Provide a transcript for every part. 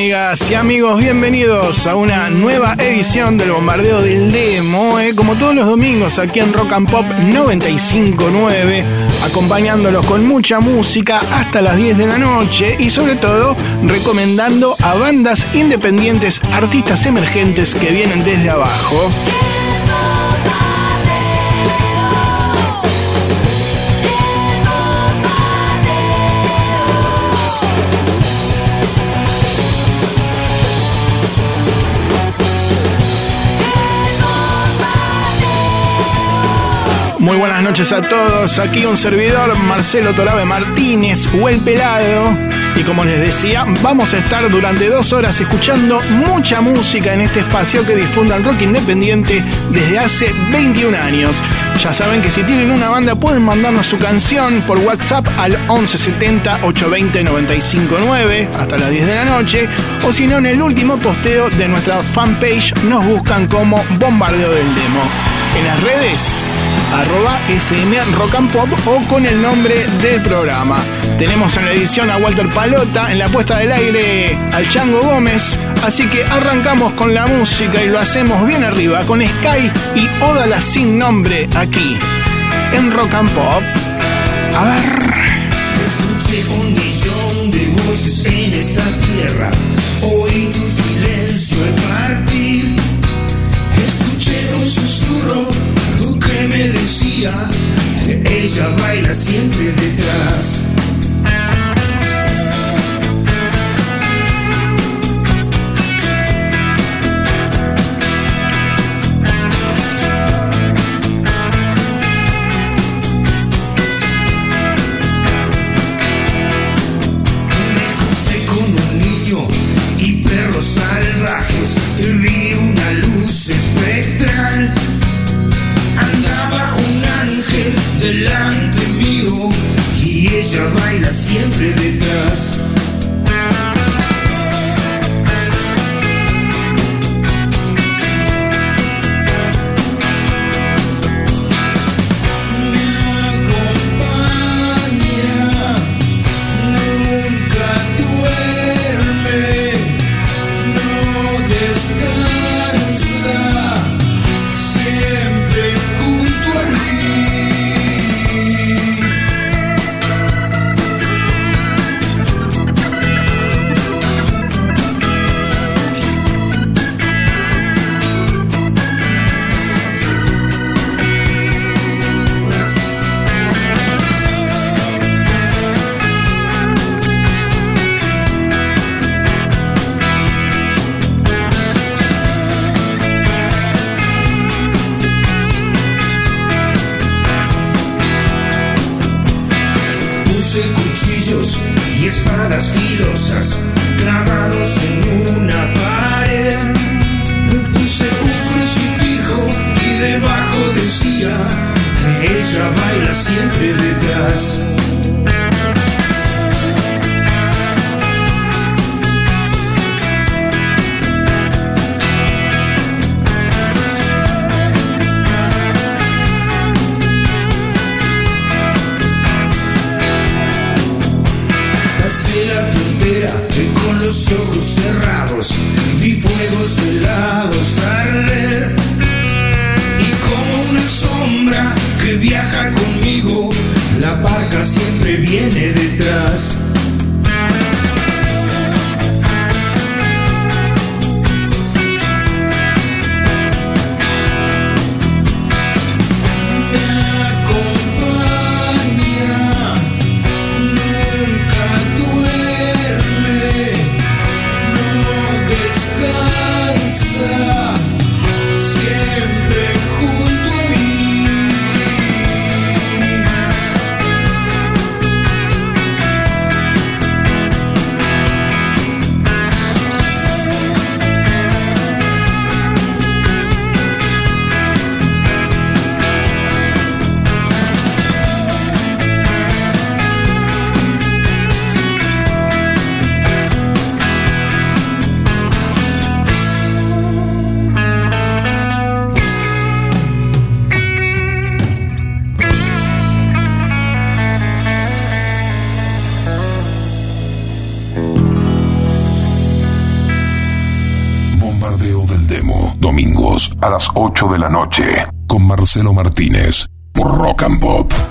amigas y amigos? Bienvenidos a una nueva edición del Bombardeo del Demo, eh, como todos los domingos aquí en Rock and Pop 959, acompañándolos con mucha música hasta las 10 de la noche y sobre todo recomendando a bandas independientes, artistas emergentes que vienen desde abajo. Muy buenas noches a todos. Aquí un servidor, Marcelo Torabe Martínez, o el pelado. Y como les decía, vamos a estar durante dos horas escuchando mucha música en este espacio que difunde el rock independiente desde hace 21 años. Ya saben que si tienen una banda pueden mandarnos su canción por WhatsApp al 1170 820 959 hasta las 10 de la noche o si no en el último posteo de nuestra fanpage nos buscan como Bombardeo del Demo. En las redes arroba FM Rock and Pop o con el nombre del programa. Tenemos en la edición a Walter Palota, en la puesta del aire al Chango Gómez, así que arrancamos con la música y lo hacemos bien arriba con Sky y Odala sin nombre aquí en Rock and Pop. A ver. Un millón de voces en esta tierra, ella baila siempre detrás. 8 de la noche con Marcelo Martínez por Rock and Pop.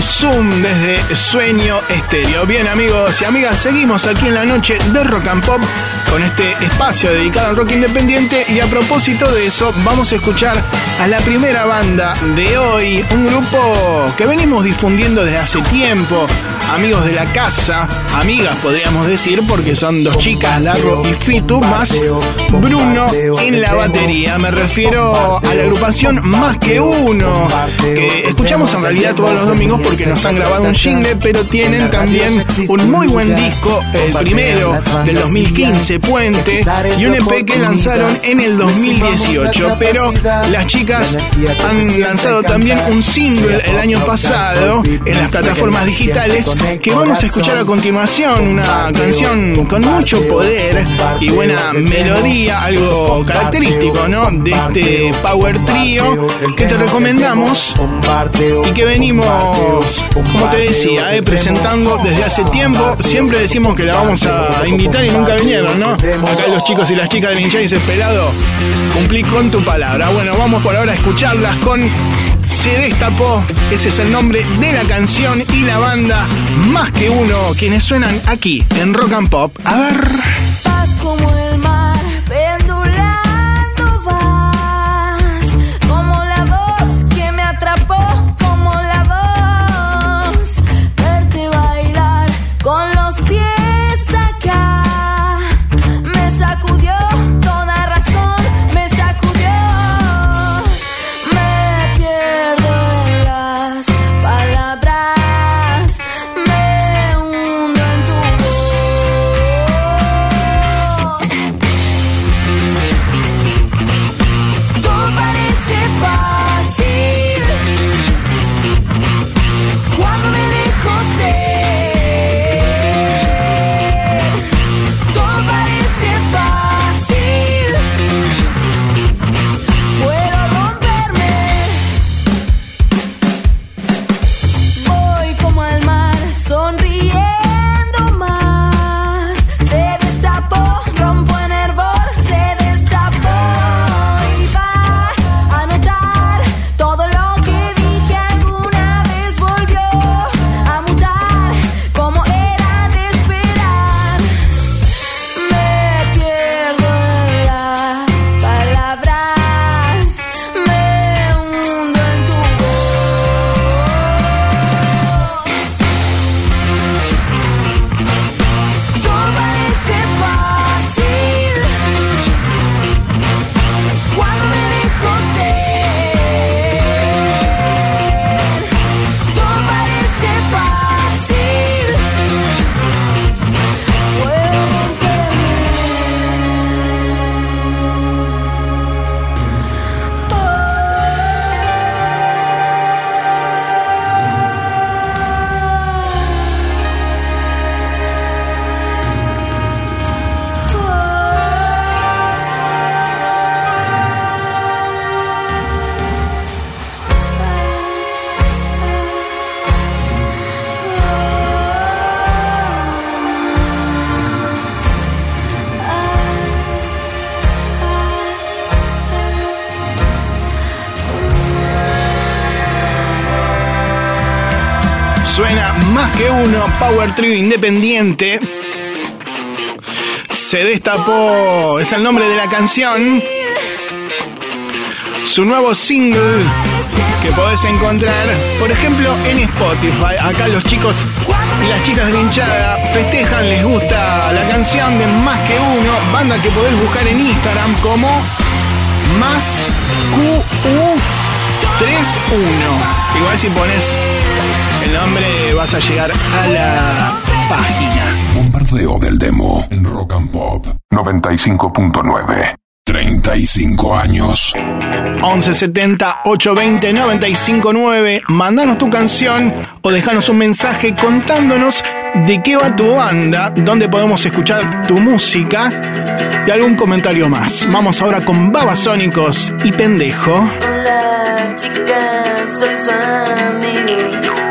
Zoom desde Sueño Estéreo. Bien amigos y amigas, seguimos aquí en la noche de Rock and Pop con este espacio dedicado al rock independiente y a propósito de eso vamos a escuchar a la primera banda de hoy, un grupo que venimos difundiendo desde hace tiempo, amigos de la casa, amigas podríamos decir, porque son dos chicas, Largo y Fitu, más Bruno en la batería. Me refiero a la agrupación Más que Uno, que escuchamos en realidad todos los domingos porque nos han grabado un jingle, pero tienen también un muy buen disco, el primero del 2015, Puente, y un EP que lanzaron en el 2018. Pero las chicas han lanzado también un single el año pasado en las plataformas digitales que vamos a escuchar a continuación, una canción con mucho poder y buena melodía, algo característico, ¿no? De este Power Trio que te recomendamos y que venimos, como te decía, eh, presentando desde hace tiempo. Siempre decimos que la vamos a invitar y nunca vinieron, ¿no? Acá los chicos y las chicas del hincha Pelado, cumplí con tu palabra. Bueno, vamos por ahora a escucharlas con se destapó. Ese es el nombre de la canción y la banda Más que uno, quienes suenan aquí en Rock and Pop. A ver. Power Trio Independiente. Se destapó, es el nombre de la canción. Su nuevo single que podés encontrar, por ejemplo, en Spotify. Acá los chicos y las chicas de hinchada festejan, les gusta la canción de Más que Uno, banda que podés buscar en Instagram como Más QU31. Igual si pones nombre vas a llegar a la página. Bombardeo del demo en Rock and Pop 95.9. 35 años. 1170 820 959. Mandanos tu canción o dejanos un mensaje contándonos de qué va tu banda, dónde podemos escuchar tu música y algún comentario más. Vamos ahora con Babasónicos y Pendejo. Hola chicas, soy su amigo.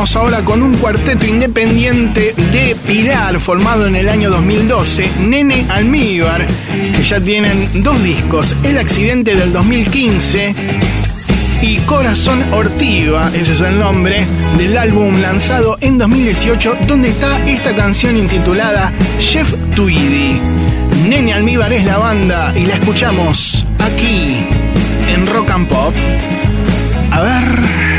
Ahora con un cuarteto independiente de Pilar formado en el año 2012, Nene Almíbar, que ya tienen dos discos, El accidente del 2015 y Corazón Ortiva, ese es el nombre del álbum lanzado en 2018, donde está esta canción intitulada Chef Tweedy. Nene Almíbar es la banda y la escuchamos aquí en Rock and Pop. A ver.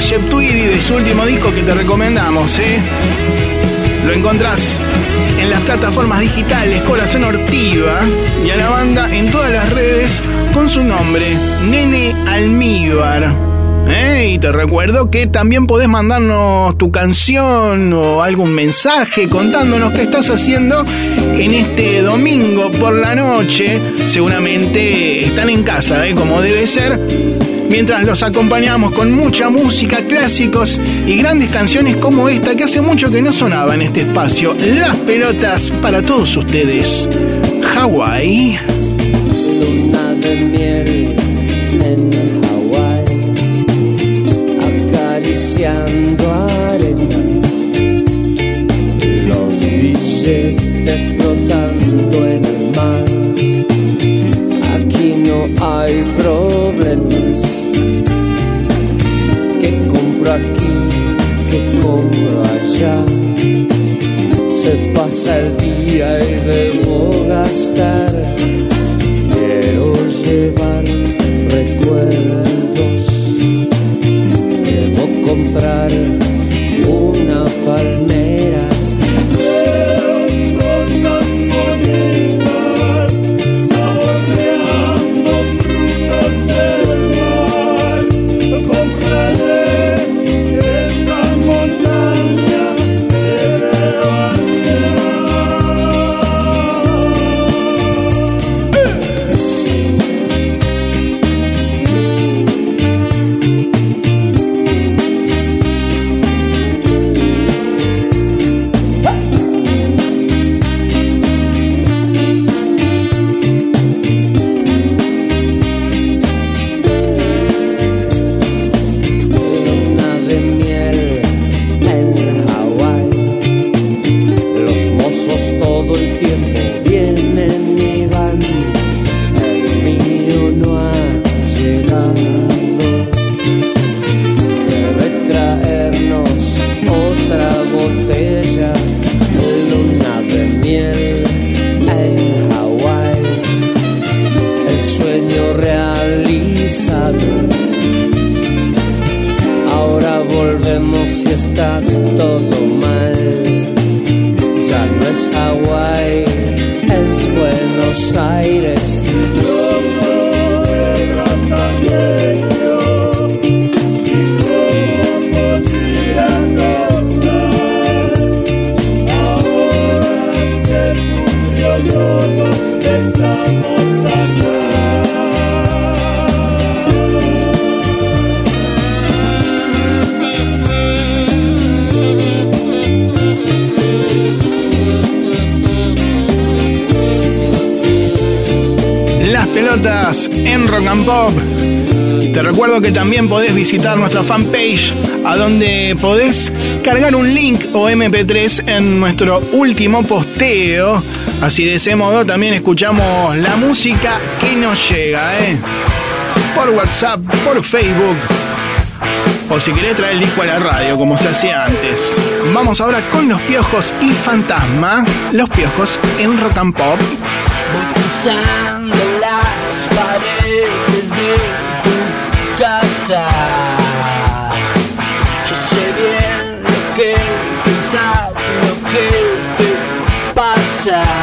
Shep Tweedy de su último disco que te recomendamos, ¿eh? Lo encontrás en las plataformas digitales Corazón Ortiva y a la banda en todas las redes con su nombre, Nene Almíbar. ¿Eh? Y te recuerdo que también podés mandarnos tu canción o algún mensaje contándonos qué estás haciendo en este domingo por la noche. Seguramente están en casa, ¿eh? como debe ser. Mientras los acompañamos con mucha música, clásicos y grandes canciones como esta que hace mucho que no sonaba en este espacio. Las pelotas para todos ustedes. Hawái. Se pasa el día y debo gastar Quiero llevar recuerdos. Debo comprar también podés visitar nuestra fanpage, a donde podés cargar un link o MP3 en nuestro último posteo. Así de ese modo también escuchamos la música que nos llega, ¿eh? Por WhatsApp, por Facebook. O si querés traer el disco a la radio, como se hacía antes. Vamos ahora con los piojos y fantasma. Los piojos en Rock and Pop. Yo sé bien lo que pensás, lo que te pasa.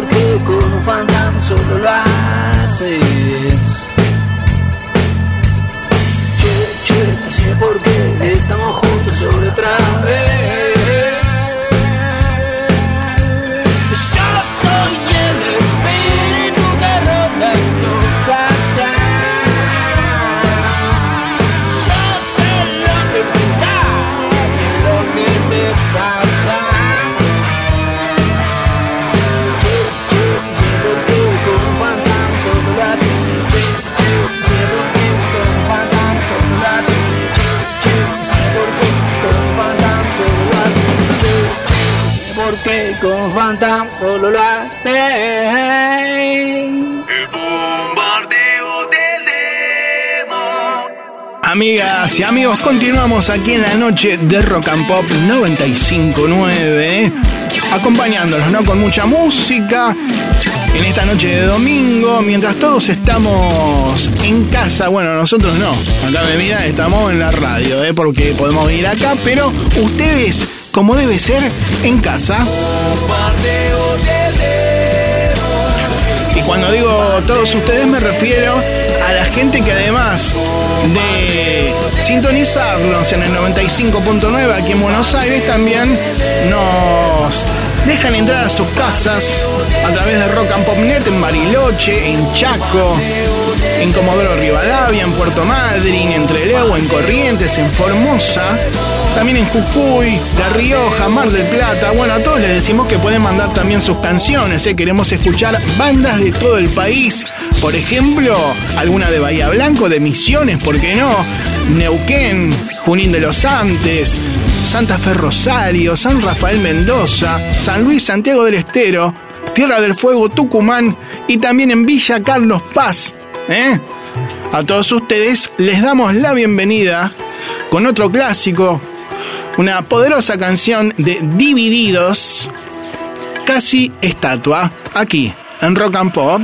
Decime por qué con un fantasma solo lo haces. Che, che, decime por qué estamos juntos solo lo haces. Amigas y amigos, continuamos aquí en la noche de Rock and Pop 959, acompañándolos, ¿no? Con mucha música. En esta noche de domingo, mientras todos estamos en casa, bueno, nosotros no, acá me mira, estamos en la radio, ¿eh? porque podemos venir acá, pero ustedes, como debe ser, en casa. Y cuando digo todos ustedes me refiero a la gente que además de sintonizarnos en el 95.9 aquí en Buenos Aires también nos dejan entrar a sus casas a través de Rock and Pop Net en Bariloche, en Chaco, en Comodoro Rivadavia, en Puerto Madryn, en Trelew, en Corrientes, en Formosa, también en Jujuy, La Rioja, Mar del Plata. Bueno, a todos les decimos que pueden mandar también sus canciones. ¿eh? Queremos escuchar bandas de todo el país. Por ejemplo, alguna de Bahía Blanco, de Misiones, ¿por qué no? Neuquén, Junín de los Andes, Santa Fe Rosario, San Rafael Mendoza, San Luis Santiago del Estero, Tierra del Fuego Tucumán y también en Villa Carlos Paz. ¿eh? A todos ustedes les damos la bienvenida con otro clásico, una poderosa canción de Divididos, casi estatua, aquí en Rock and Pop.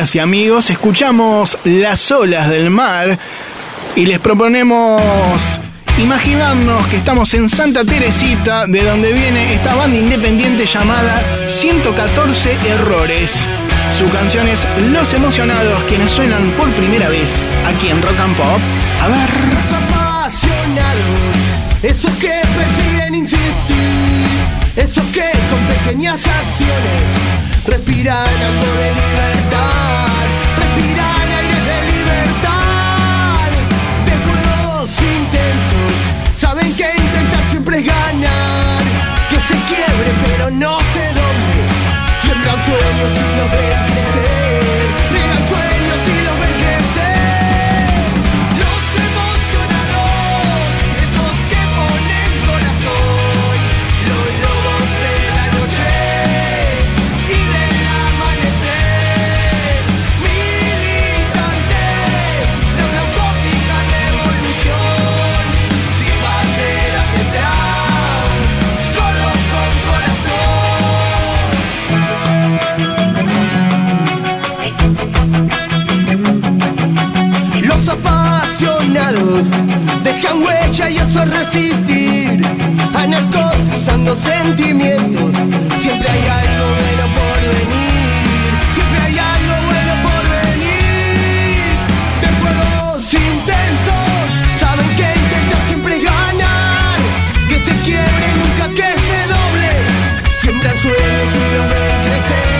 Y amigos, escuchamos las olas del mar y les proponemos imaginarnos que estamos en Santa Teresita, de donde viene esta banda independiente llamada 114 Errores. Su canción es Los Emocionados, quienes suenan por primera vez aquí en Rock and Pop. A ver. apasionados, esos que persiguen insistir, esos que con pequeñas acciones respiran algo de libertad, respiran aire de libertad, de juegos intensos, saben que intentar siempre es ganar, que se quiebre pero no se doble, siembran sueños y los ven crecer, dejan huella y eso es resistir. Anarcotizando sentimientos. Siempre hay algo bueno por venir. Siempre hay algo bueno por venir. De juegos intensos. Saben que intentan siempre ganar. Que se quiebre nunca que se doble. Siembran sueños y los ven crecer.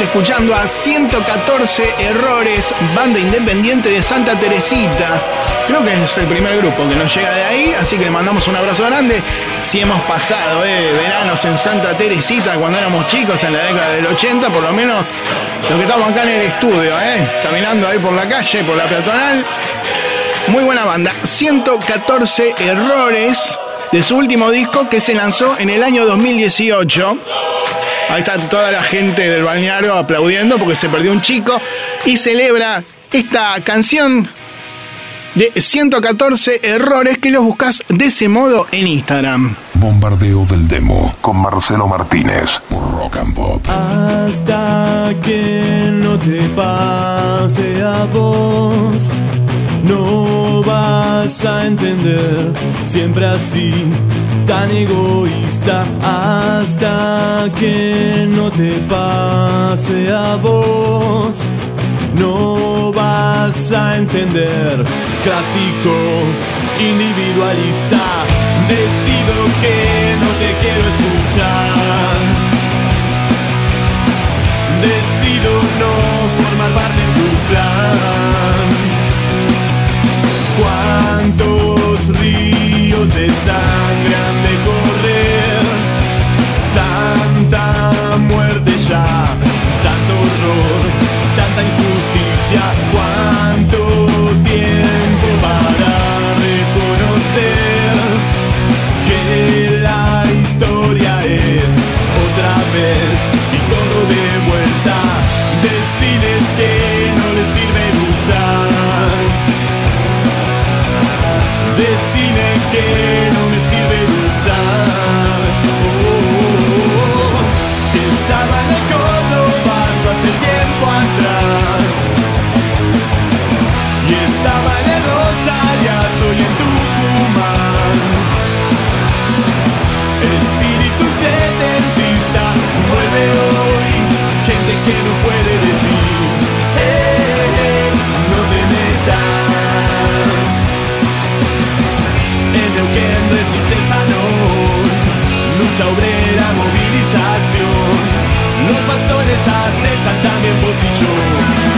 Escuchando a 114 Errores, banda independiente de Santa Teresita. Creo que es el primer grupo que nos llega de ahí, así que le mandamos un abrazo grande. Si hemos pasado eh, veranos en Santa Teresita cuando éramos chicos en la década del 80, por lo menos los que estamos acá en el estudio, eh, caminando ahí por la calle, por la peatonal. Muy buena banda. 114 Errores de su último disco que se lanzó en el año 2018. Ahí está toda la gente del balneario aplaudiendo porque se perdió un chico y celebra esta canción de 114 errores que los buscas de ese modo en Instagram. Bombardeo del demo con Marcelo Martínez por Rock and Pop. Hasta que no te pase a vos, no vas a entender, siempre así, tan egoísta. Hasta que no te pase a vos, no vas a entender, clásico, individualista. Decido que no te quiero escuchar. Decido no formar parte de tu plan. Cuántos ríos de sangre han de correr, tanta muerte ya, tanto horror, Lucha obrera, movilización. Los factores acechan también vos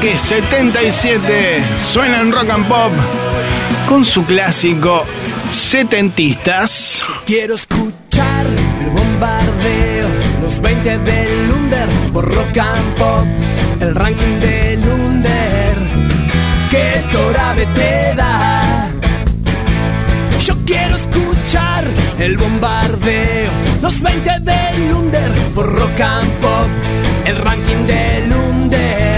Ataque 77 suena en rock and pop con su clásico Setentistas. Quiero escuchar el bombardeo, los 20 del Under por rock and pop, el ranking del Under que Torabe te da. Yo quiero escuchar el bombardeo, los 20 del Under por rock and pop, el ranking del Under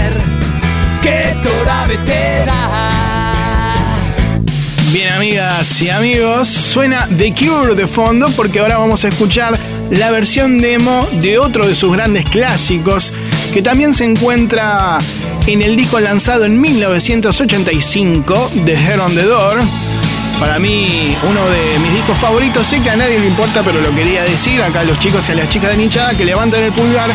Bien amigas y amigos, suena The Cure de fondo porque ahora vamos a escuchar la versión demo de otro de sus grandes clásicos que también se encuentra en el disco lanzado en 1985 de Head on the Door. Para mí, uno de mis discos favoritos, sé que a nadie le importa, pero lo quería decir acá a los chicos y a las chicas de Nichada que levantan el pulgar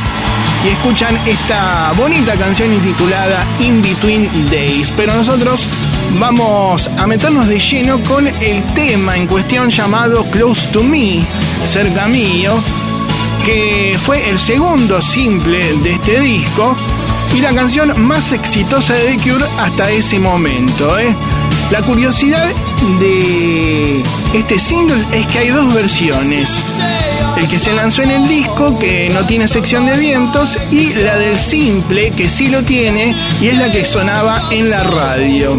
y escuchan esta bonita canción intitulada In Between Days. Pero nosotros vamos a meternos de lleno con el tema en cuestión llamado Close to Me, cerca mío, que fue el segundo simple de este disco y la canción más exitosa de The Cure hasta ese momento. ¿eh? La curiosidad de este single es que hay dos versiones. El que se lanzó en el disco, que no tiene sección de vientos, y la del simple, que sí lo tiene, y es la que sonaba en la radio.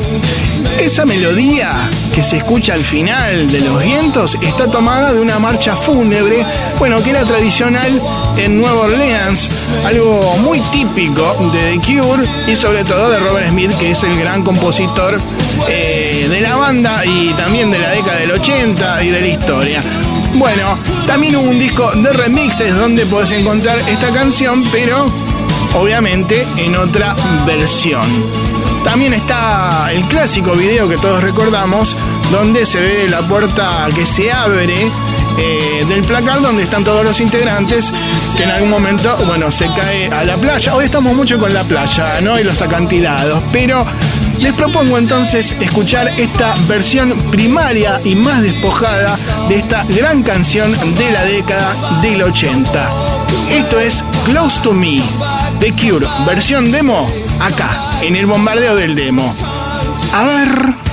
Esa melodía que se escucha al final de los vientos está tomada de una marcha fúnebre, bueno, que era tradicional en Nueva Orleans, algo muy típico de The Cure y sobre todo de Robert Smith, que es el gran compositor eh, de la banda y también de la década del 80 y de la historia. Bueno, también hubo un disco de remixes donde puedes encontrar esta canción, pero obviamente en otra versión. También está el clásico video que todos recordamos, donde se ve la puerta que se abre eh, del placar donde están todos los integrantes, que en algún momento, bueno, se cae a la playa. Hoy estamos mucho con la playa, ¿no? Y los acantilados, pero les propongo entonces escuchar esta versión primaria y más despojada de esta gran canción de la década del 80. Esto es Close to Me, The Cure, versión demo, acá, en el bombardeo del demo. A ver.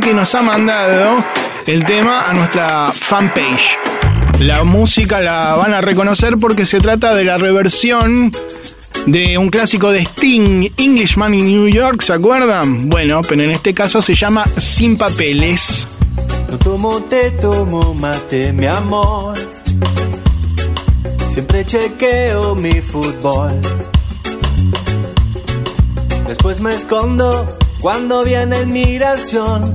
Que nos ha mandado el tema a nuestra fanpage. La música la van a reconocer porque se trata de la reversión de un clásico de Sting, Englishman in New York, ¿se acuerdan? Bueno, pero en este caso se llama Sin Papeles. No tomo, te tomo mate, mi amor. Siempre chequeo mi fútbol. Después me escondo cuando viene migración.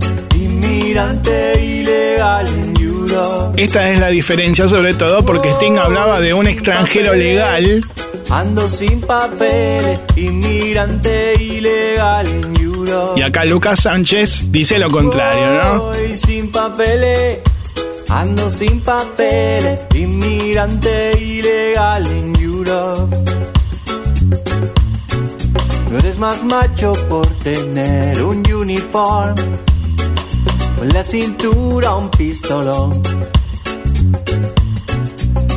Inmigrante ilegal en Europe. Esta es la diferencia sobre todo porque Sting hablaba de un extranjero legal Ando sin papeles, inmigrante ilegal en Europe. y acá Lucas Sánchez dice lo contrario, ¿no? Voy sin papeles, ando sin papeles, inmigrante ilegal en Europe. No eres más macho por tener un uniform, en la cintura un pistolón.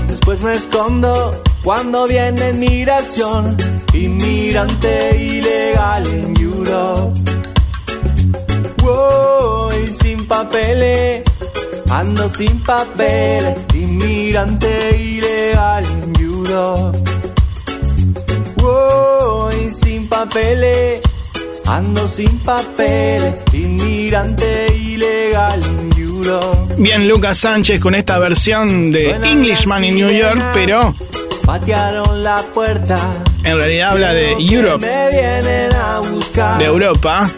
Después me escondo cuando viene migración, inmigrante ilegal en Europe. Voy sin papeles, ando sin papeles, inmigrante ilegal en Europe. Voy sin papeles, ando sin papeles, inmigrante ilegal en Europe. Bien, Lucas Sánchez con esta versión de Englishman in New York, pero Patearon la puerta. en realidad habla de Europe, Me vienen a buscar. de Europa.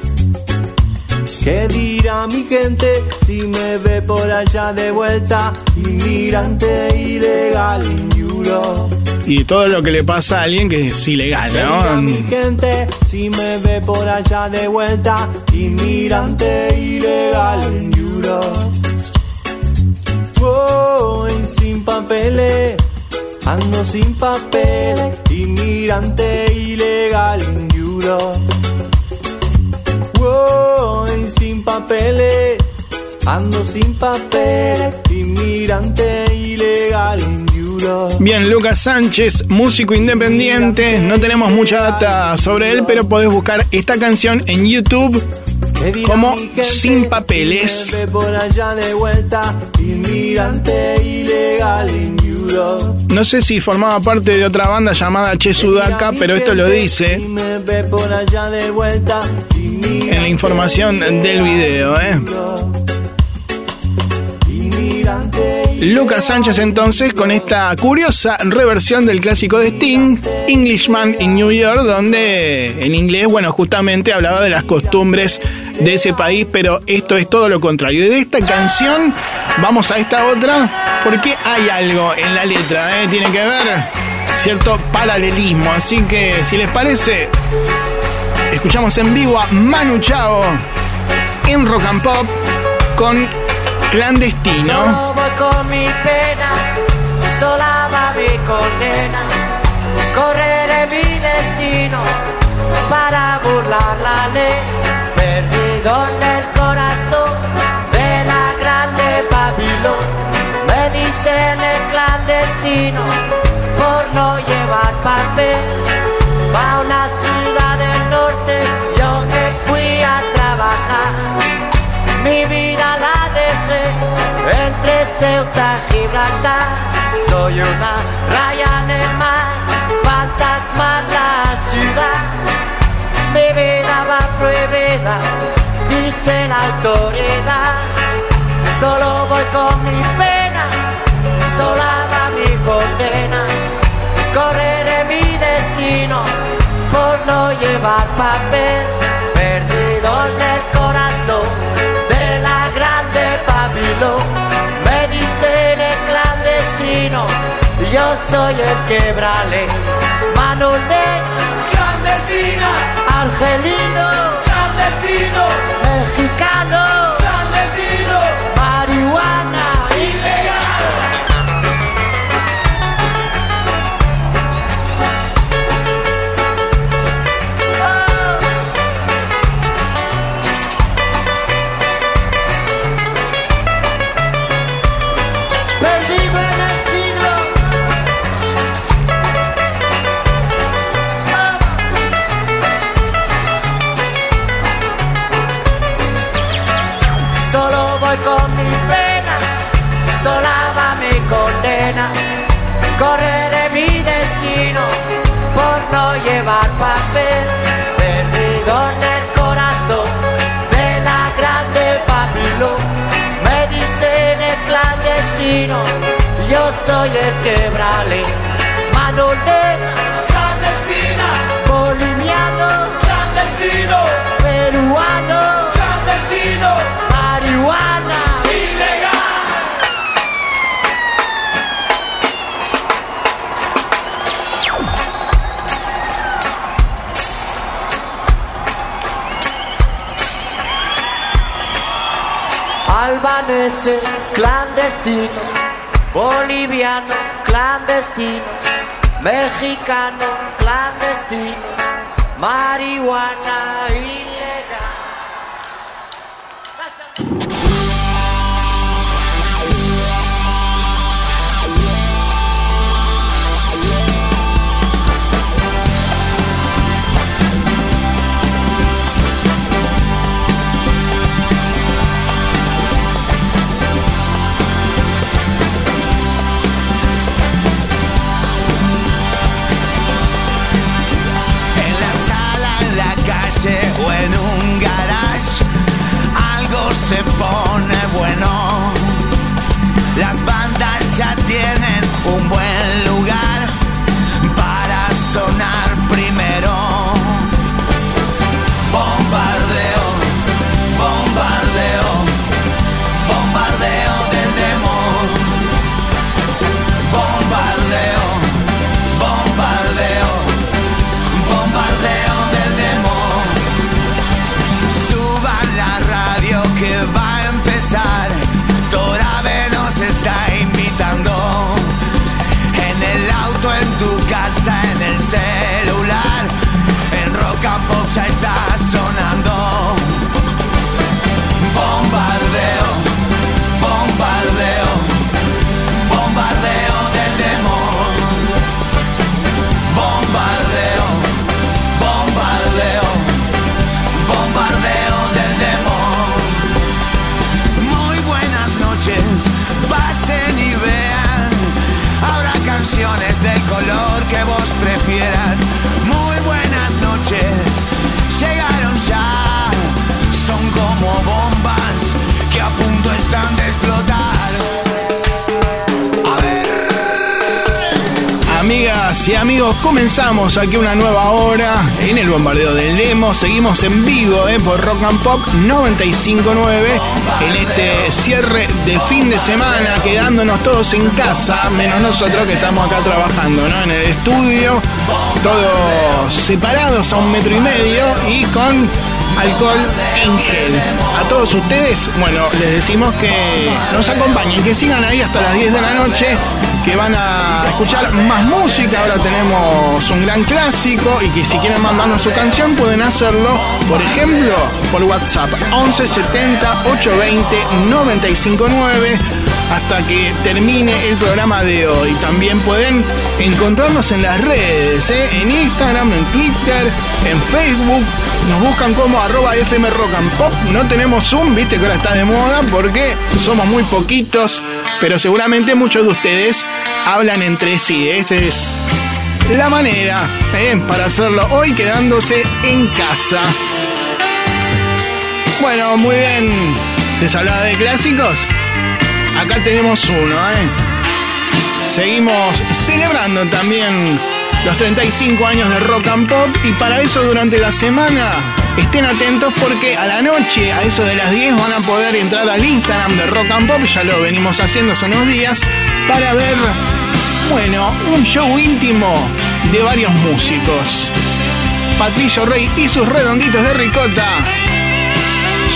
¿Qué dirá mi gente si me ve por allá de vuelta? Inmigrante ilegal en Europe. Y todo lo que le pasa a alguien que es ilegal, ¿Qué dirá mi ¿no? gente si me ve por allá de vuelta? Inmigrante ilegal en Europe. Voy sin papeles, ando sin papeles, inmigrante ilegal en Europe. Voy sin papeles, ando sin papeles, inmigrante ilegal en Europe. Bien, Lucas Sánchez, músico independiente. No tenemos mucha data sobre él, pero podés buscar esta canción en YouTube ¿Qué dirá como Sin Papeles. No sé si formaba parte de otra banda llamada Che Sudaka, pero esto lo dice en la información del video, ¿eh? Lucas Sánchez entonces con esta curiosa reversión del clásico de Sting, Englishman in New York, donde en inglés, bueno, justamente hablaba de las costumbres de ese país, pero esto es todo lo contrario. Y de esta canción vamos a esta otra, porque hay algo en la letra, ¿eh? tiene que ver cierto paralelismo, así que si les parece, escuchamos en vivo a Manu Chao en Rock and Pop con Clandestino. Con mi pena, sola va mi condena. Correré mi destino para burlar la ley. Perdido en el corazón de la grande Babilón. Me dicen el clandestino por papel Soy una raya en el mar, fantasma la ciudad. Mi vida va prohibida, dice la autoridad. Solo voy con mi pena, sola va mi condena. Correré mi destino por no llevar papel, perdido en el corazón de la grande Babilón. Yo soy el quebrale. Manolé, clandestina, argelino, clandestino, mexicano, yo soy el quebrale. Manolé, clandestina. Boliviano, clandestino. Peruano, clandestino. Marihuana, ilegal. albanese clandestino, boliviano clandestino, mexicano clandestino, marihuana ilegal. Se pone bueno. Las bandas ya tienen un buen Y amigos, comenzamos aquí una nueva hora en el bombardeo del demo. Seguimos en vivo eh, por Rock and Pop 959 en este cierre de fin de semana, quedándonos todos en casa, menos nosotros que estamos acá trabajando ¿no? en el estudio, todos separados a un metro y medio y con alcohol en gel. A todos ustedes, bueno, les decimos que nos acompañen, que sigan ahí hasta las 10 de la noche, que van a escuchar más música. Ahora tenemos un gran clásico y que si quieren mandarnos su canción pueden hacerlo, por ejemplo, por WhatsApp 11 70 820 959 hasta que termine el programa de hoy. También pueden encontrarnos en las redes, ¿eh? en Instagram, en Twitter, en Facebook. Nos buscan como arroba FM Rock and Pop. No tenemos Zoom, viste que ahora está de moda porque somos muy poquitos, pero seguramente muchos de ustedes hablan entre sí. Esa es la manera ¿eh? para hacerlo hoy quedándose en casa. Bueno, muy bien. ¿Les hablaba de clásicos? Acá tenemos uno, ¿eh? Seguimos celebrando también los 35 años de Rock and Pop y para eso durante la semana estén atentos porque a la noche, a eso de las 10, van a poder entrar al Instagram de Rock and Pop, ya lo venimos haciendo hace unos días, para ver, bueno, un show íntimo de varios músicos. Patricio Rey y sus redonditos de ricota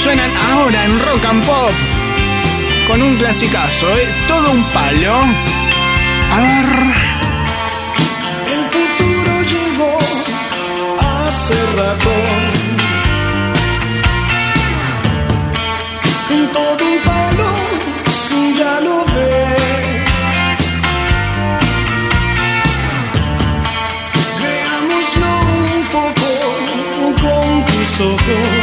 suenan ahora en Rock and Pop con un clasicazo, ¿eh? todo un palo. A ver. El futuro llegó hace rato. Con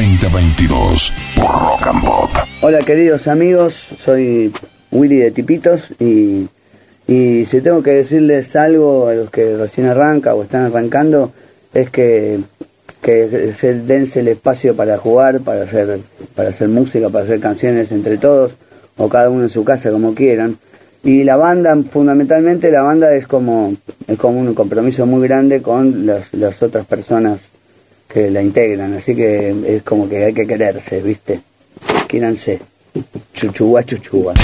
2022 por Rock and Pop. Hola queridos amigos, soy Willy de Tipitos y, y si tengo que decirles algo a los que recién arranca o están arrancando es que, que se dense el espacio para jugar, para hacer, para hacer música, para hacer canciones entre todos o cada uno en su casa como quieran. Y la banda, fundamentalmente la banda es como, es como un compromiso muy grande con las, las otras personas que la integran, así que es como que hay que quererse, ¿viste? Quíranse. Chuchuá, chuchuá.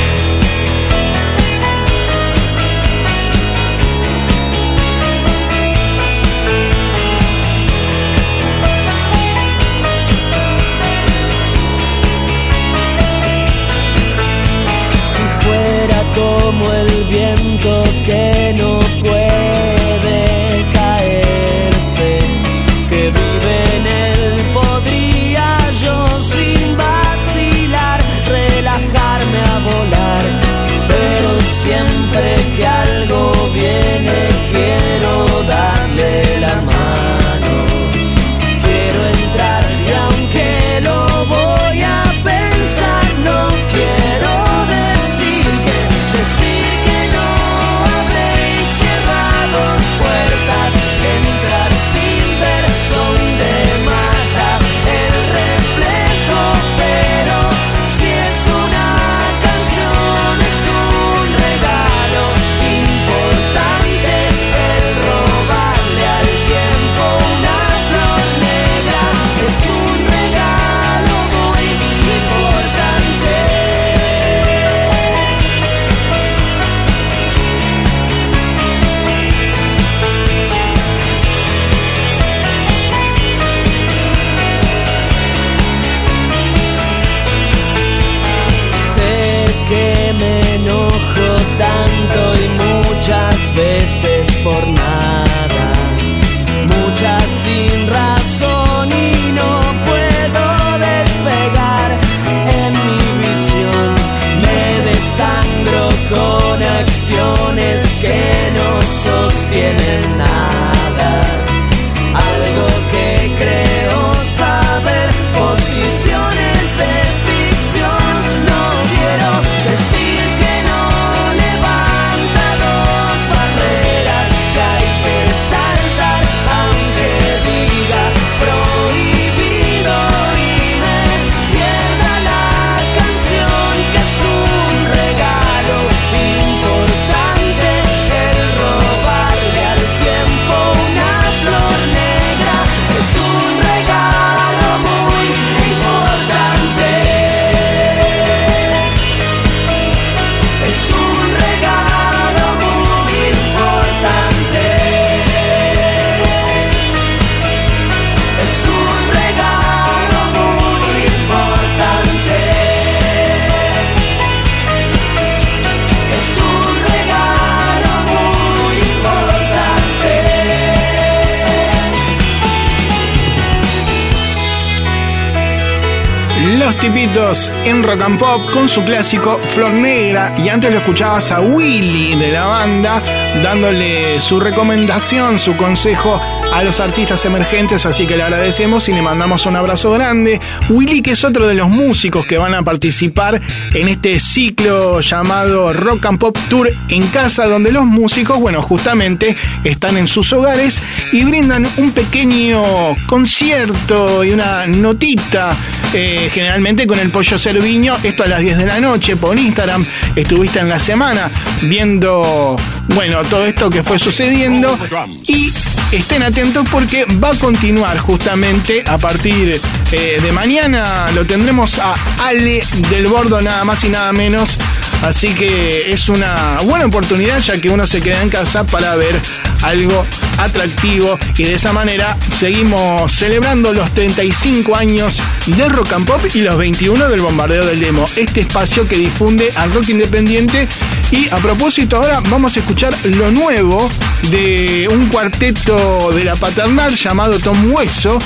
En Rock and Pop con su clásico Flor Negra. Y antes lo escuchabas a Willy de la banda dándole su recomendación, su consejo a los artistas emergentes. Así que le agradecemos y le mandamos un abrazo grande. Willy, que es otro de los músicos que van a participar en este ciclo llamado Rock and Pop Tour en casa, donde los músicos, bueno, justamente están en sus hogares y brindan un pequeño concierto y una notita eh, generalmente con el pollo Cerviño, esto a las 10 de la noche por Instagram. Estuviste en la semana viendo, bueno, todo esto que fue sucediendo y estén atentos porque va a continuar justamente a partir eh, de mañana. Lo tendremos a Ale del Bordo, nada más y nada menos. Así que es una buena oportunidad ya que uno se queda en casa para ver algo atractivo y de esa manera seguimos celebrando los 35 años de Rock and Pop y los 21 del Bombardeo del Demo, este espacio que difunde al rock independiente y a propósito ahora vamos a escuchar lo nuevo de un cuarteto de la paternal llamado Tom Hueso,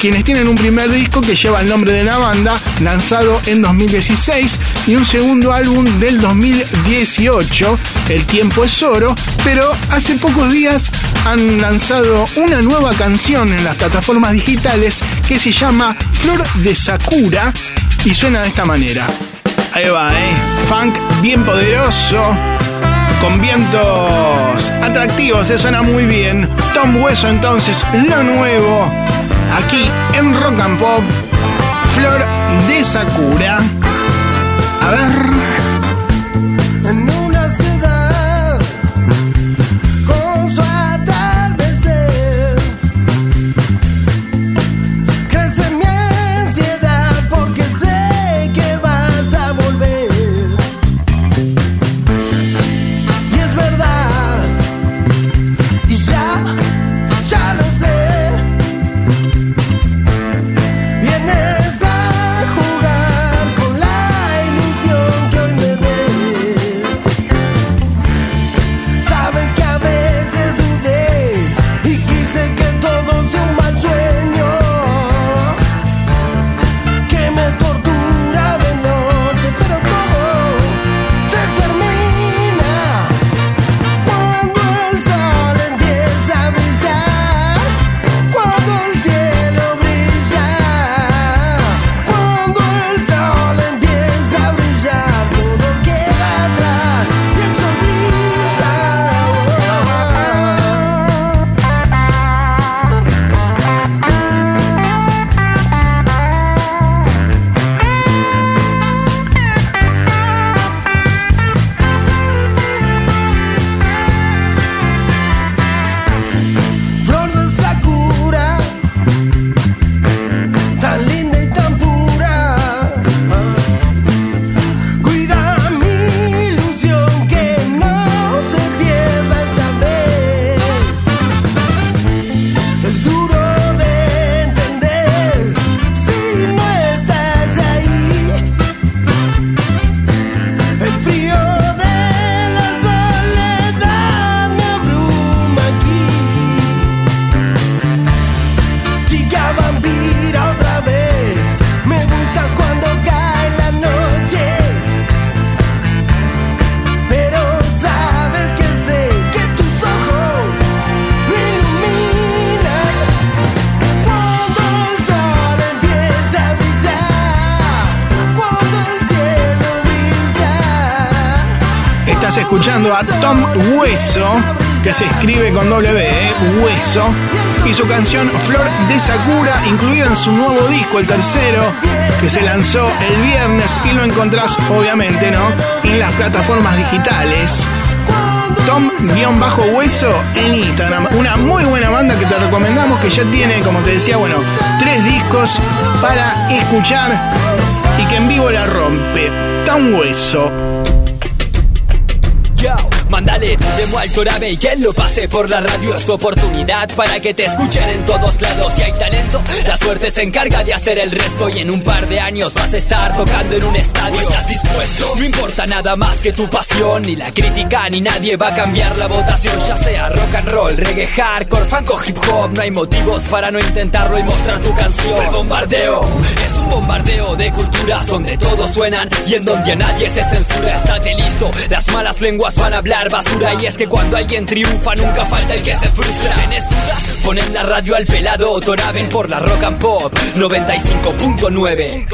quienes tienen un primer disco que lleva el nombre de la banda, lanzado en 2016, y un segundo álbum del 2018, El tiempo es oro, pero hace pocos días han lanzado una nueva canción en las plataformas digitales que se llama Flor de Sakura y suena de esta manera. Ahí va, ¿eh? Funk bien poderoso, con vientos atractivos, se suena muy bien. Tom Hueso entonces, lo nuevo, aquí en Rock and Pop, Flor de Sakura. A ver. Que se escribe con W, ¿eh? Hueso, y su canción Flor de Sakura, incluida en su nuevo disco, el tercero, que se lanzó el viernes y lo encontrás, obviamente, ¿no? En las plataformas digitales. Tom-Hueso en Instagram. Una muy buena banda que te recomendamos que ya tiene, como te decía, bueno, tres discos para escuchar y que en vivo la rompe. Tom Hueso. Mándale tu demo al Torabe y que lo pase por la radio. Es tu oportunidad para que te escuchen en todos lados. Si hay talento, la suerte se encarga de hacer el resto. Y en un par de años vas a estar tocando en un estadio. ¿Estás dispuesto? No importa nada más que tu pasión. Ni la crítica ni nadie va a cambiar la votación. Ya sea rock and roll, reggae, hardcore, funk o hip hop. No hay motivos para no intentarlo y mostrar tu canción. El bombardeo es bombardeo de culturas donde todos suenan y en donde a nadie se censura. Estate listo, las malas lenguas van a hablar basura. Y es que cuando alguien triunfa, nunca falta el que se frustra. ¿Tienes dudas? Ponen la radio al pelado, Toraben por la rock and pop 95.9.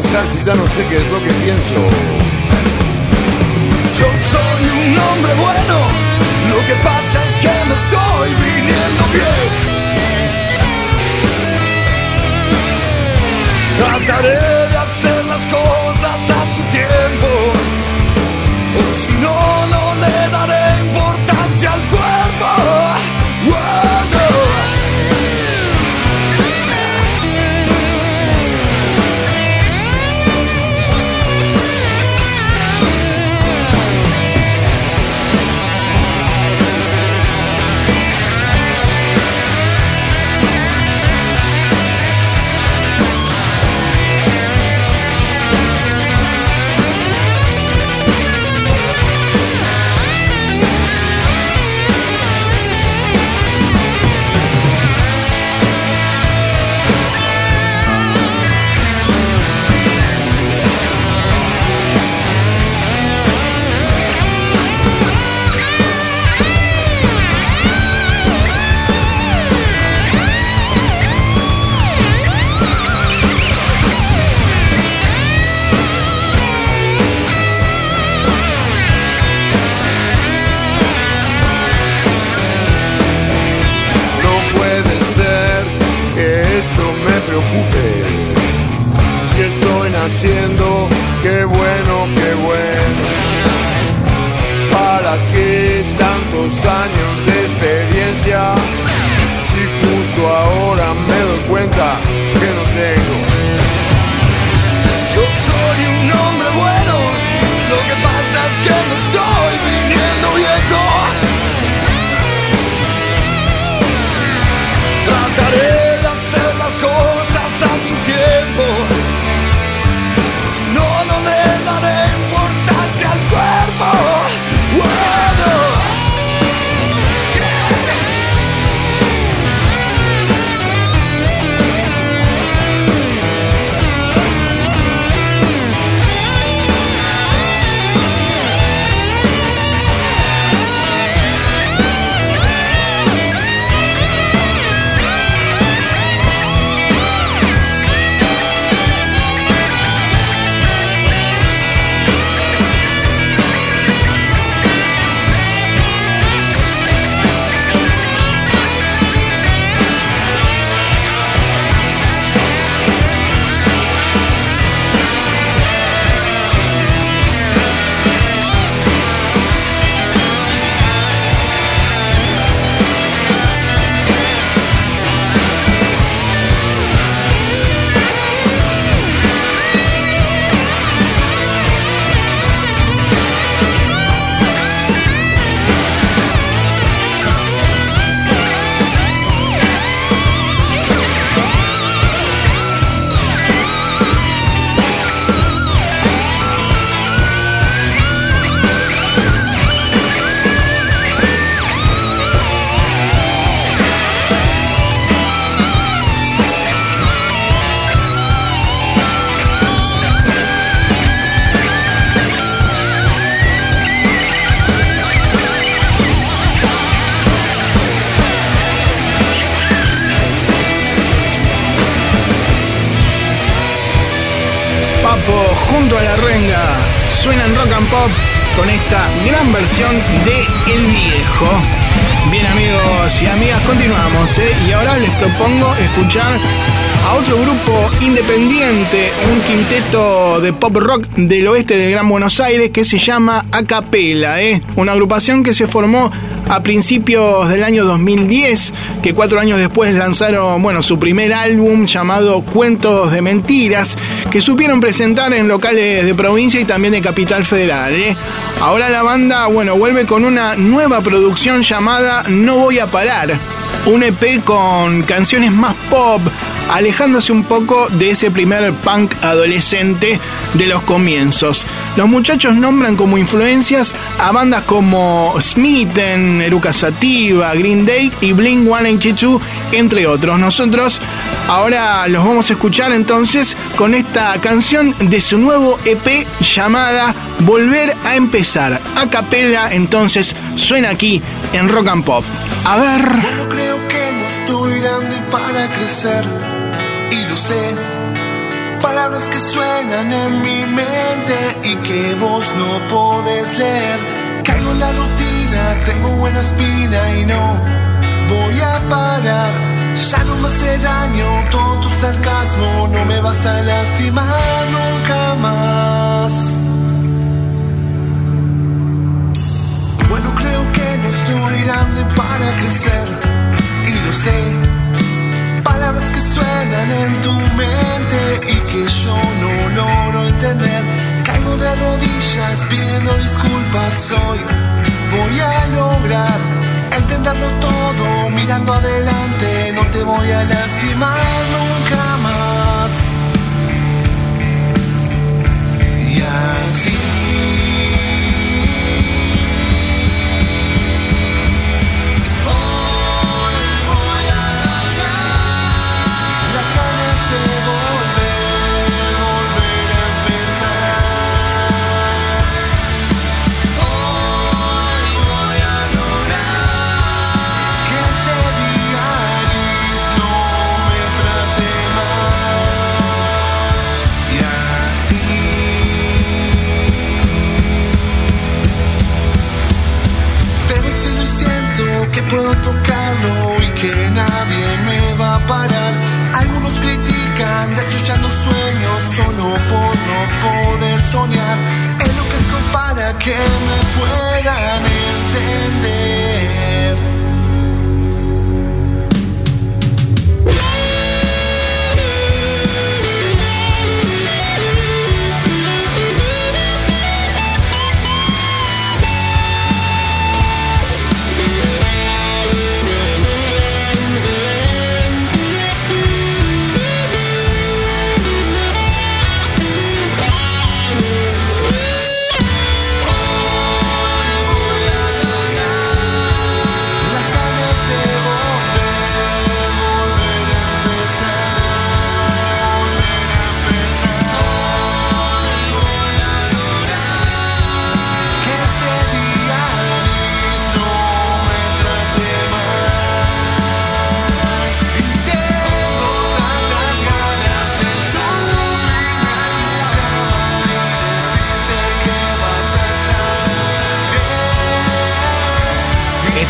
pensar si ya no sé qué es lo que pienso. Yo soy un hombre bueno, lo que pasa es que me estoy viniendo bien. Trataré rock del oeste del Gran Buenos Aires que se llama Acapela, ¿eh? una agrupación que se formó a principios del año 2010, que cuatro años después lanzaron bueno, su primer álbum llamado Cuentos de Mentiras, que supieron presentar en locales de provincia y también de Capital Federal. ¿eh? Ahora la banda bueno, vuelve con una nueva producción llamada No Voy a Parar, un EP con canciones más pop, alejándose un poco de ese primer punk adolescente de los comienzos. Los muchachos nombran como influencias a bandas como Smithen, Eruca Sativa, Green Day y Blink 182, entre otros. Nosotros ahora los vamos a escuchar entonces con esta canción de su nuevo EP llamada Volver a empezar. A capela entonces suena aquí en Rock and Pop. A ver. Bueno, creo que no estoy grande para crecer sé. Palabras que suenan en mi mente y que vos no podés leer. Caigo en la rutina, tengo buena espina y no voy a parar. Ya no me hace daño todo tu sarcasmo, no me vas a lastimar nunca más. Bueno, creo que no estoy grande para crecer y lo sé. Que suenan en tu mente y que yo no logro entender. Caigo de rodillas pidiendo disculpas hoy. Voy a lograr entenderlo todo mirando adelante. No te voy a lastimar nunca más. Y así. Que puedo tocarlo y que nadie me va a parar. Algunos critican destruyendo sueños solo por no poder soñar. Es lo que es para que me puedan entender.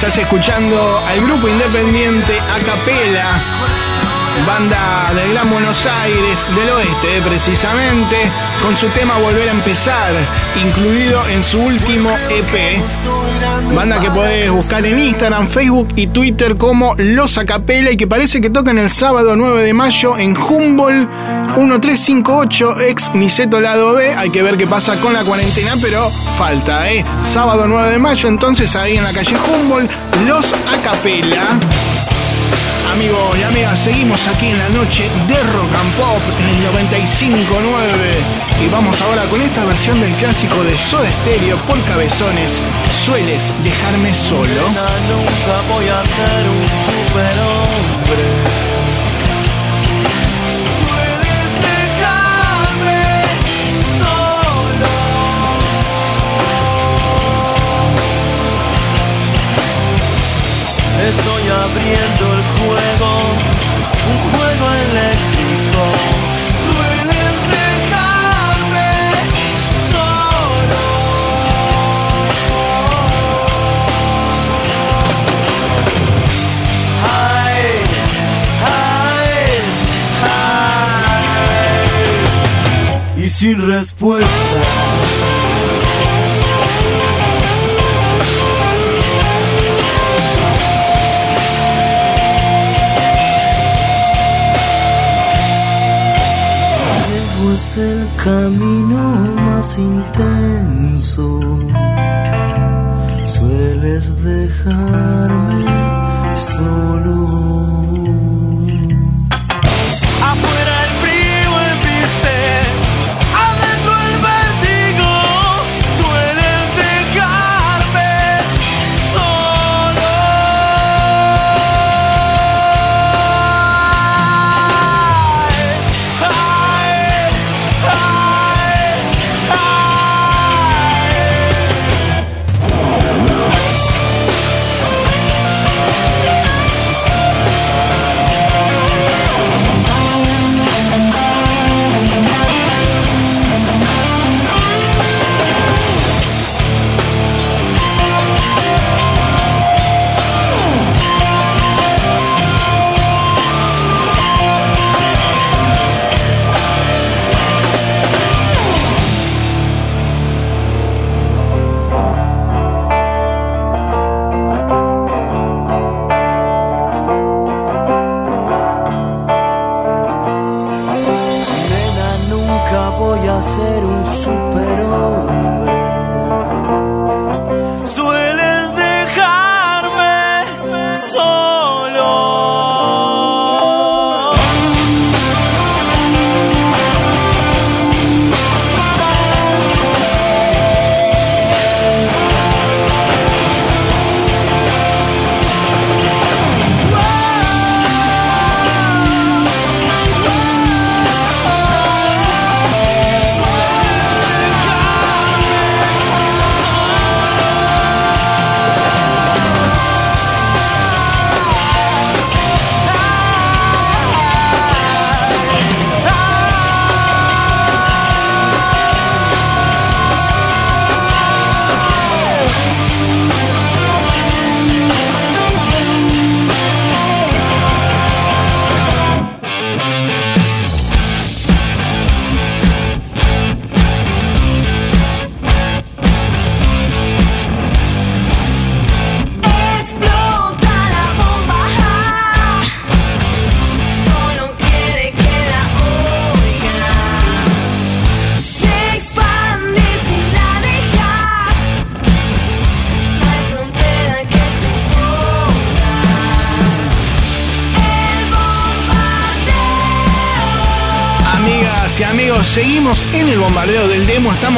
Estás escuchando al grupo independiente Acapela, banda del Gran Buenos Aires, del oeste eh, precisamente, con su tema Volver a empezar, incluido en su último EP. Banda que podés buscar en Instagram, Facebook y Twitter como Los Acapela y que parece que tocan el sábado 9 de mayo en Humboldt 1358 ex Niceto Lado B. Hay que ver qué pasa con la cuarentena, pero falta, ¿eh? Sábado 9 de mayo, entonces ahí en la calle Humboldt, Los Acapela. Amigos y amigas, seguimos aquí en la noche de Rock and Pop en el 95.9 y vamos ahora con esta versión del clásico de Soda Stereo por Cabezones, Sueles dejarme solo. Nunca voy a ser un superhombre. Estoy abriendo el juego, un juego eléctrico. Suelen dejarme solo. Ay, ay, ay. Y sin respuesta. Camino más intenso. Sueles dejarme solo.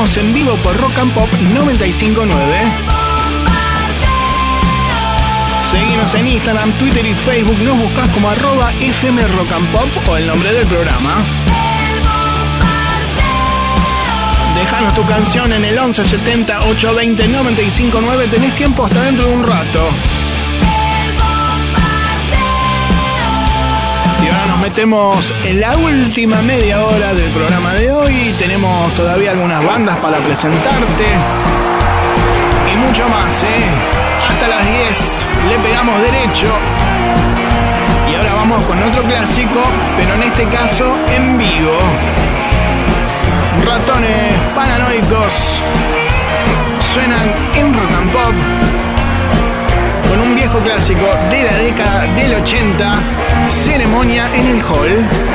En vivo por Rock and Pop 959. Seguimos en Instagram, Twitter y Facebook. Nos buscas como arroba FM Rock o el nombre del programa. Déjanos tu canción en el 1170 820 959. Tenés tiempo hasta dentro de un rato. Y ahora nos metemos en la última media hora del programa de hoy. Tenemos todavía algunas bandas para presentarte. Y mucho más, ¿eh? Hasta las 10 le pegamos derecho. Y ahora vamos con otro clásico, pero en este caso en vivo. Ratones paranoicos suenan en rock and pop con un viejo clásico de la década del 80, Ceremonia en el Hall.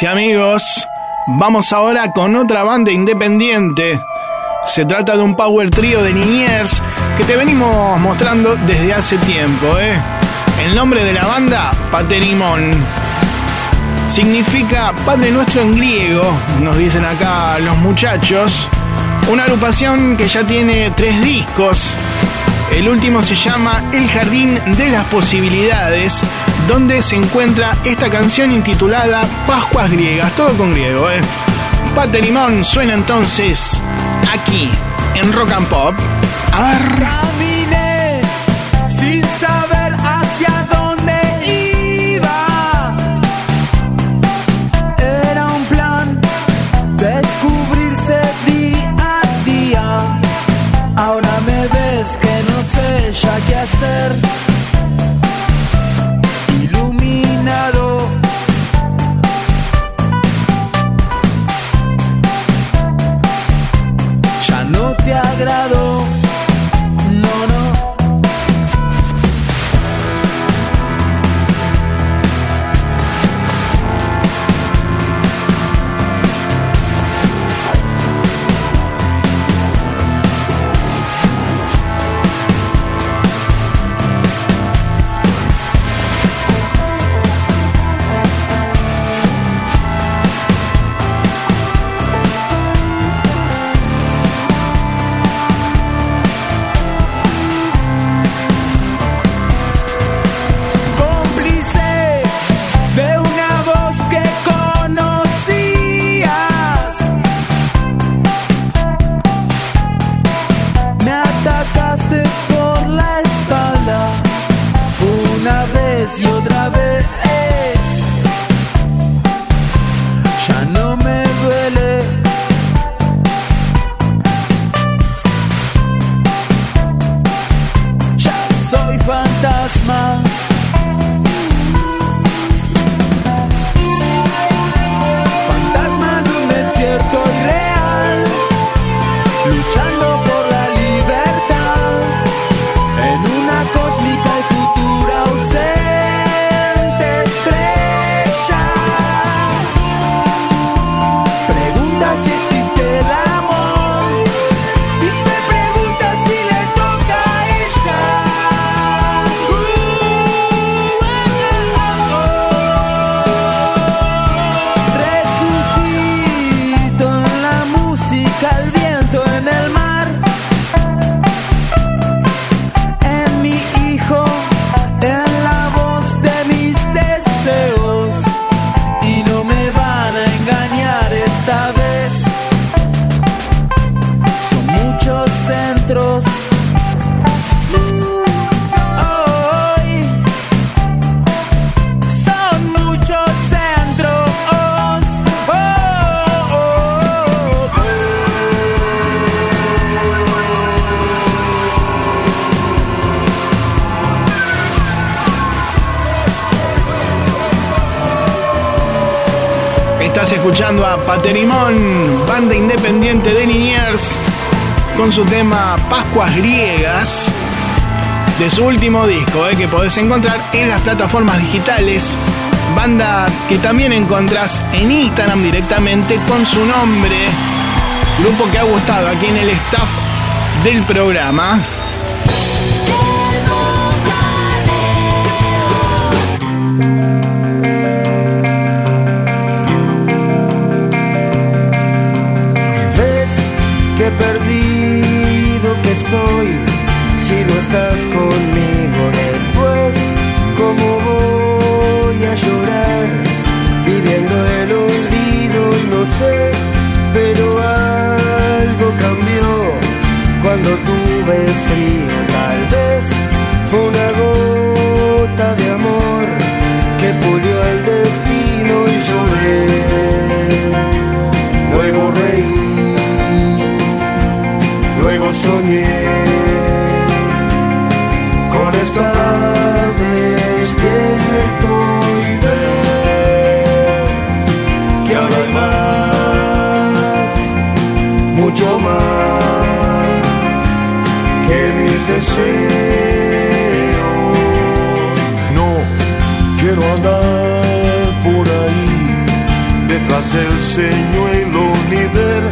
Y amigos, vamos ahora con otra banda independiente. Se trata de un power trío de niñers que te venimos mostrando desde hace tiempo, ¿eh? El nombre de la banda, Paterimón. Significa Padre Nuestro en griego, nos dicen acá los muchachos. Una agrupación que ya tiene tres discos. El último se llama El Jardín de las Posibilidades, donde se encuentra esta canción intitulada Pascuas Griegas, todo con griego, ¿eh? Paterimón suena entonces aquí en Rock and Pop. A Pascuas Griegas, de su último disco, eh, que podés encontrar en las plataformas digitales. Banda que también encontrás en Instagram directamente con su nombre. Grupo que ha gustado aquí en el staff del programa. Estás conmigo después. ¿Cómo voy a llorar viviendo el olvido? No sé, pero algo cambió cuando tuve frío. No quiero andar por ahí detrás del señuelo líder,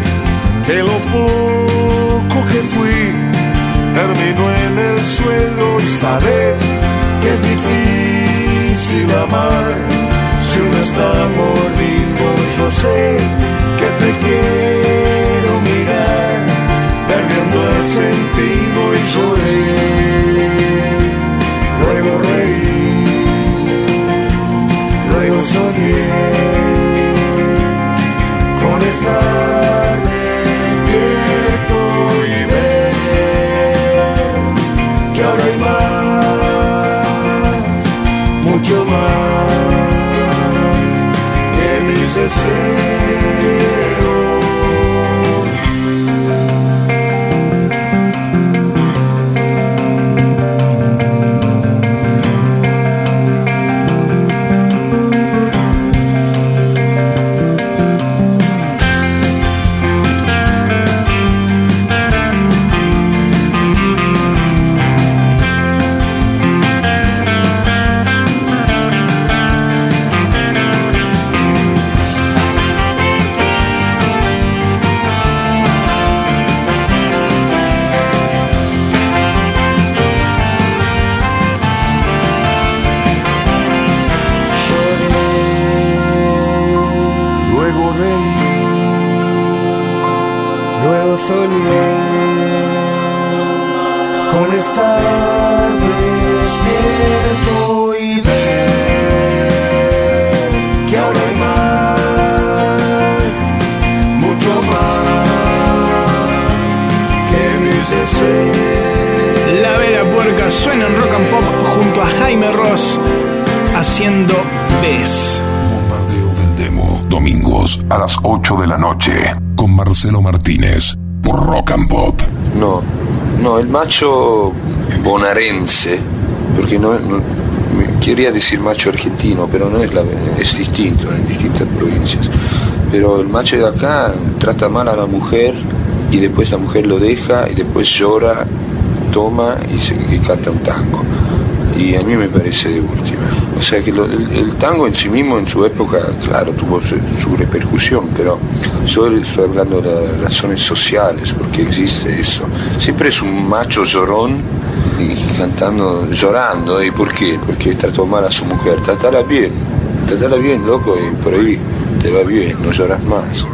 que lo poco que fui terminó en el suelo y sabes que es difícil amar si uno está mordido. Yo sé macho bonaerense, porque no, quería decir macho argentino, pero no es la es distinto en distintas provincias. Pero el macho de acá trata mal a la mujer y después la mujer lo deja y después llora, toma y, se, y canta un tango. Y a mí me parece de última. O sea que lo- el, tango en sí mismo en su época, claro, tuvo su, repercusión, pero yo estoy hablando de razones sociales, porque existe eso. Siempre es un macho llorón y cantando, llorando. ¿Y por qué? Porque trató mal a su mujer. Tratala bien, tratala bien, loco, y por ahí te va bien, no lloras más.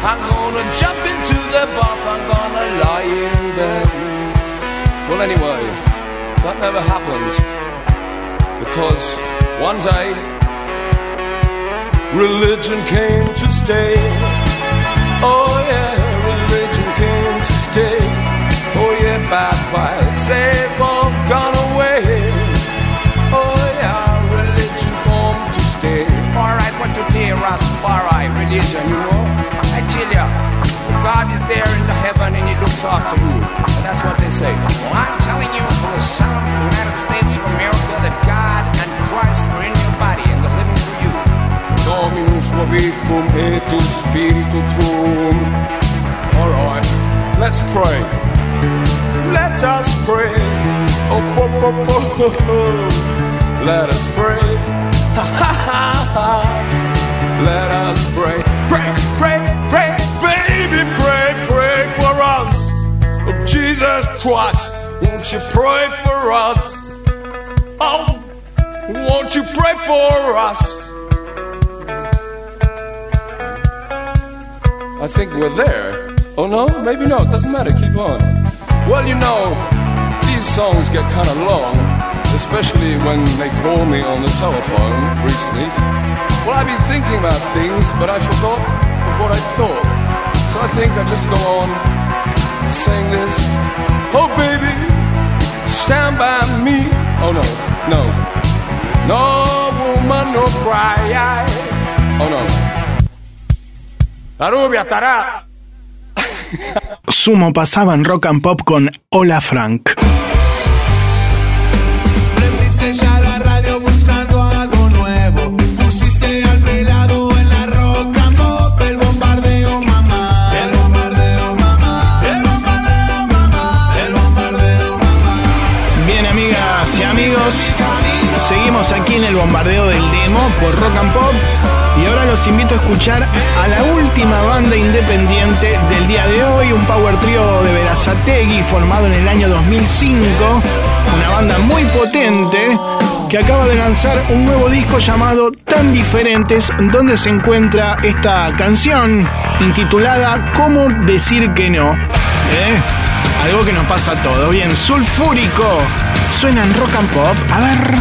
I'm gonna jump into the bath, I'm gonna lie in bed. Well, anyway, that never happened because one day religion came to stay. Oh, yeah, religion came to stay. Oh, yeah, bad vibes, they've all gone away. Oh yeah, religion come to stay. Alright, what to do, Rastafari, religion, you know? I tell ya, God is there in the heaven and he looks after you. And that's what they say. Well, I'm telling you from the South United States of America that God and Christ are in your body and they're living through you. Dominus vobiscum et spiritu tuum. Alright, let's pray. Let us pray. Oh, po, po, po. Let us pray. Ha, ha, ha, ha. Let us pray. Pray, pray, pray, baby, pray, pray for us. Oh, Jesus Christ, won't you pray for us? Oh, won't you pray for us? I think we're there. Oh no, maybe not. Doesn't matter. Keep on. Well, you know, these songs get kind of long, especially when they call me on the telephone recently. Well, I've been thinking about things, but I forgot what I thought. So I think I just go on saying this. Oh, baby, stand by me. Oh no, no, no woman, no cry. Oh no. La rubia estará. Sumo pasaba en rock and pop con Hola Frank. Seguimos aquí en el bombardeo del demo por Rock and Pop. Los invito a escuchar a la última banda independiente del día de hoy, un power trio de Verazategui formado en el año 2005, una banda muy potente que acaba de lanzar un nuevo disco llamado Tan Diferentes, donde se encuentra esta canción intitulada ¿Cómo decir que no? ¿Eh? Algo que nos pasa a todos. Bien, sulfúrico. Suena en rock and pop. A ver.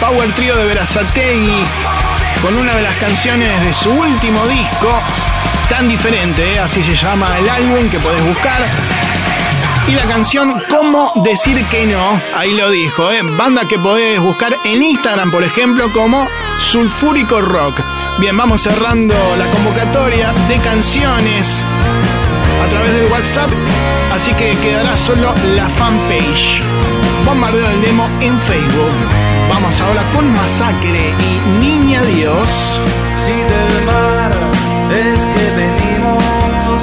Power Trio de Verazategui, con una de las canciones de su último disco, tan diferente, ¿eh? así se llama el álbum que podés buscar. Y la canción ¿Cómo decir que no? Ahí lo dijo, ¿eh? banda que podés buscar en Instagram, por ejemplo, como Sulfúrico Rock. Bien, vamos cerrando la convocatoria de canciones a través del WhatsApp, así que quedará solo la fanpage. Bombardeo del demo en Facebook. Vamos ahora con Masacre y Niña Dios. Si del mar es que venimos,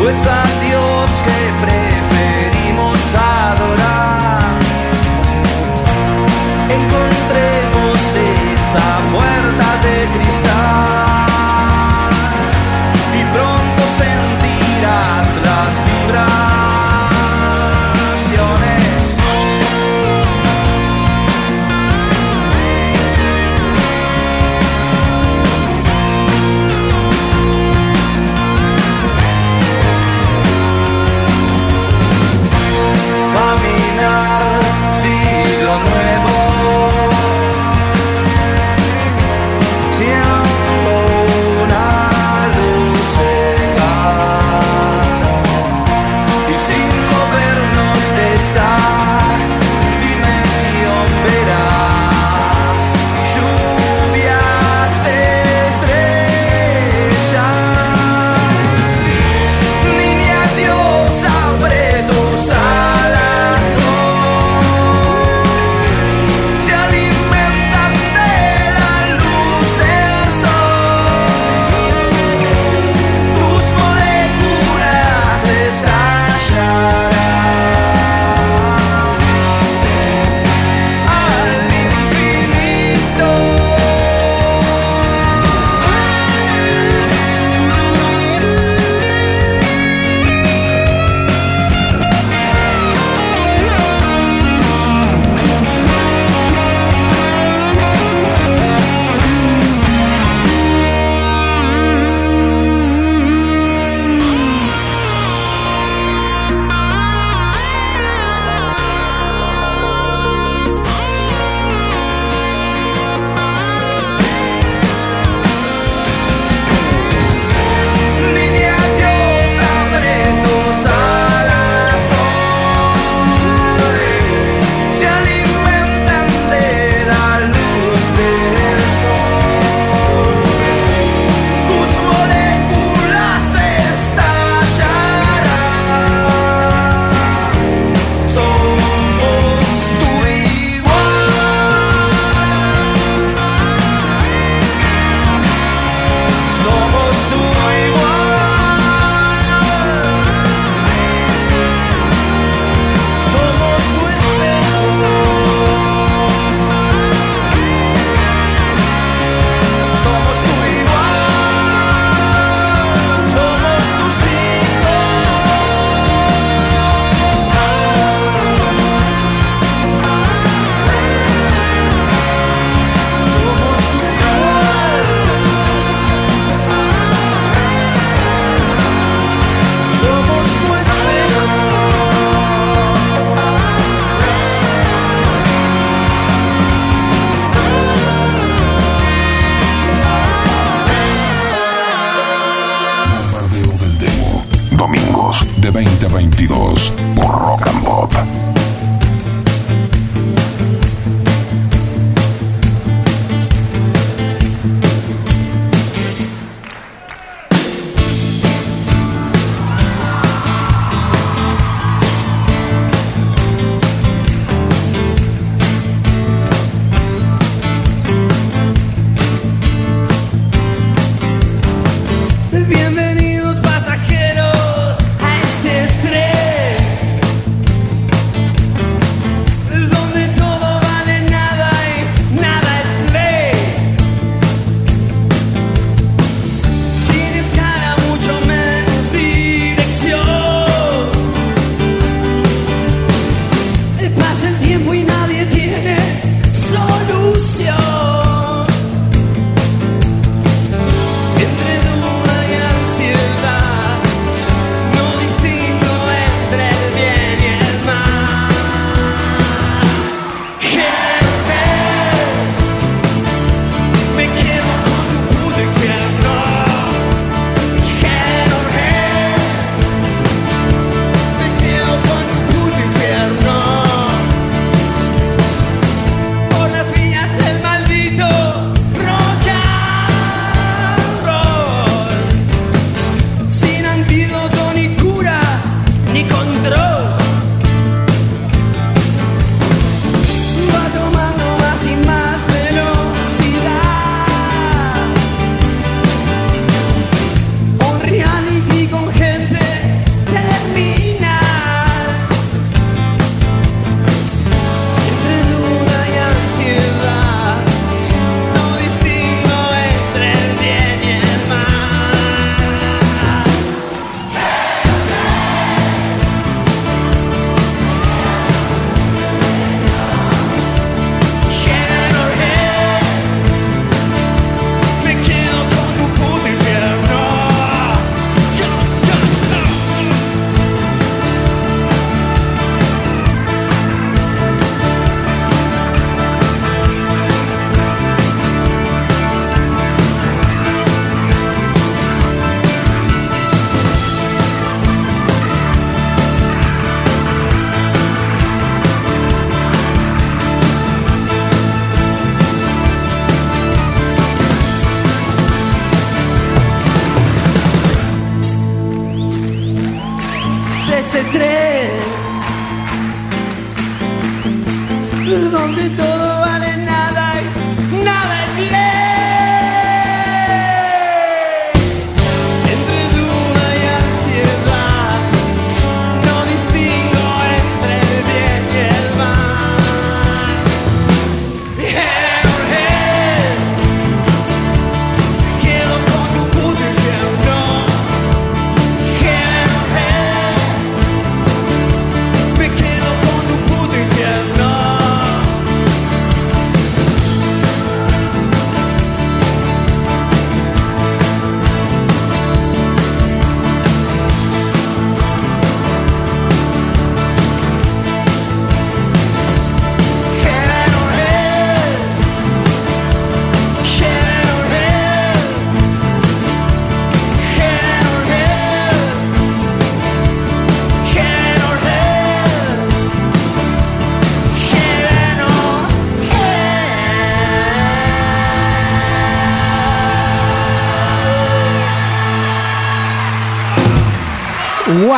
pues a Dios que preferimos adorar, encontremos esa puerta de cristal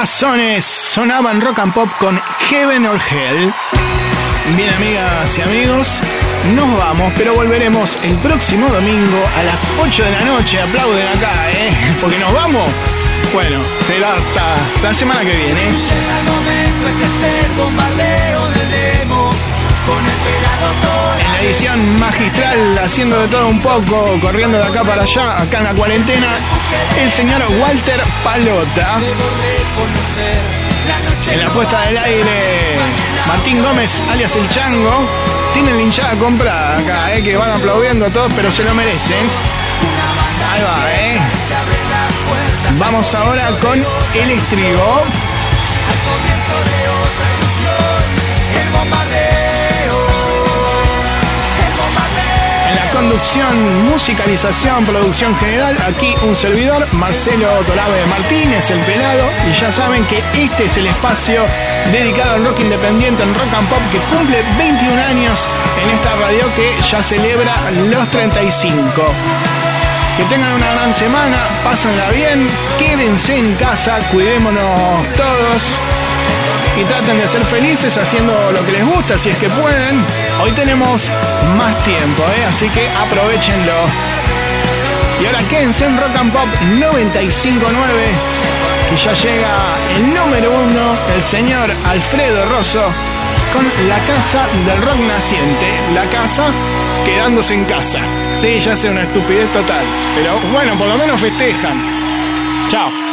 Sonaban rock and pop con Heaven or Hell. Bien, amigas y amigos, nos vamos, pero volveremos el próximo domingo a las 8 de la noche. Aplauden acá, ¿eh? Porque nos vamos. Bueno, será hasta la semana que viene. Llega el momento es el bombardeo del demo. En la edición magistral, haciendo de todo un poco, corriendo de acá para allá, acá en la cuarentena, el señor Walter Palota. En la puesta del aire, Martín Gómez, alias El Chango. Tienen la hinchada comprada acá, eh, que van aplaudiendo todos, pero se lo merecen. Ahí va, eh. Vamos ahora con el estribo. Conducción, musicalización, producción general. Aquí un servidor, Marcelo Torabe Martínez, el pelado. Y ya saben que este es el espacio dedicado al rock independiente en rock and pop que cumple 21 años en esta radio que ya celebra los 35. Que tengan una gran semana, pásenla bien, quédense en casa, cuidémonos todos y traten de ser felices haciendo lo que les gusta si es que pueden. Hoy tenemos más tiempo, ¿eh? así que aprovechenlo. Y ahora quédense en Rock and Pop 959, que ya llega el número uno, el señor Alfredo Rosso, con la casa del rock naciente, la casa quedándose en casa. Sí, ya sé, una estupidez total, pero bueno, por lo menos festejan. Chao.